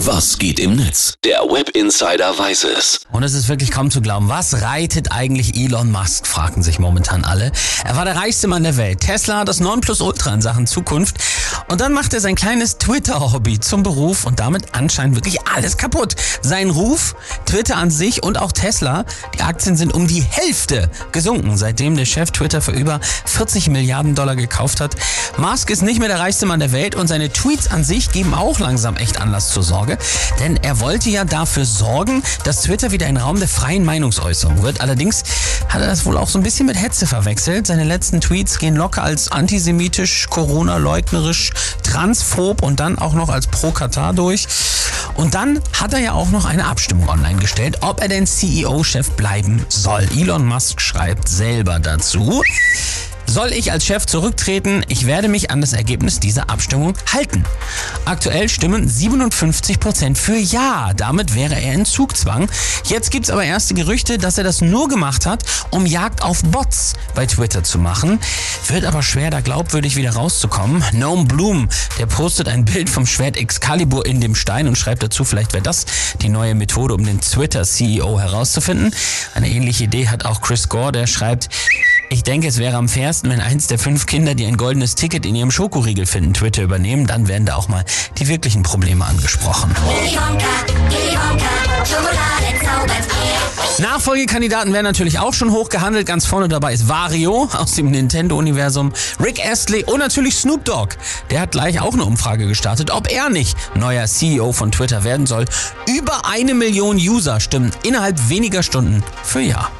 Was geht im Netz? Der Web Insider weiß es. Und es ist wirklich kaum zu glauben. Was reitet eigentlich Elon Musk, fragen sich momentan alle. Er war der reichste Mann der Welt. Tesla das Nonplusultra in Sachen Zukunft. Und dann macht er sein kleines Twitter-Hobby zum Beruf und damit anscheinend wirklich alles kaputt. Sein Ruf, Twitter an sich und auch Tesla, die Aktien sind um die Hälfte gesunken, seitdem der Chef Twitter für über 40 Milliarden Dollar gekauft hat. Musk ist nicht mehr der reichste Mann der Welt und seine Tweets an sich geben auch langsam echt Anlass zur Sorge. Denn er wollte ja dafür sorgen, dass Twitter wieder ein Raum der freien Meinungsäußerung wird. Allerdings hat er das wohl auch so ein bisschen mit Hetze verwechselt. Seine letzten Tweets gehen locker als antisemitisch, Corona-leugnerisch, transphob und dann auch noch als pro-Katar durch. Und dann hat er ja auch noch eine Abstimmung online gestellt, ob er denn CEO-Chef bleiben soll. Elon Musk schreibt selber dazu. Soll ich als Chef zurücktreten? Ich werde mich an das Ergebnis dieser Abstimmung halten. Aktuell stimmen 57 Prozent für Ja. Damit wäre er in Zugzwang. Jetzt gibt's aber erste Gerüchte, dass er das nur gemacht hat, um Jagd auf Bots bei Twitter zu machen. Wird aber schwer, da glaubwürdig wieder rauszukommen. Gnome Bloom, der postet ein Bild vom Schwert Excalibur in dem Stein und schreibt dazu, vielleicht wäre das die neue Methode, um den Twitter-CEO herauszufinden. Eine ähnliche Idee hat auch Chris Gore, der schreibt, ich denke, es wäre am fairsten, wenn eins der fünf Kinder, die ein goldenes Ticket in ihrem Schokoriegel finden, Twitter übernehmen. Dann werden da auch mal die wirklichen Probleme angesprochen. Nachfolgekandidaten werden natürlich auch schon hochgehandelt. Ganz vorne dabei ist Wario aus dem Nintendo-Universum, Rick Astley und natürlich Snoop Dogg. Der hat gleich auch eine Umfrage gestartet, ob er nicht neuer CEO von Twitter werden soll. Über eine Million User stimmen innerhalb weniger Stunden für Ja.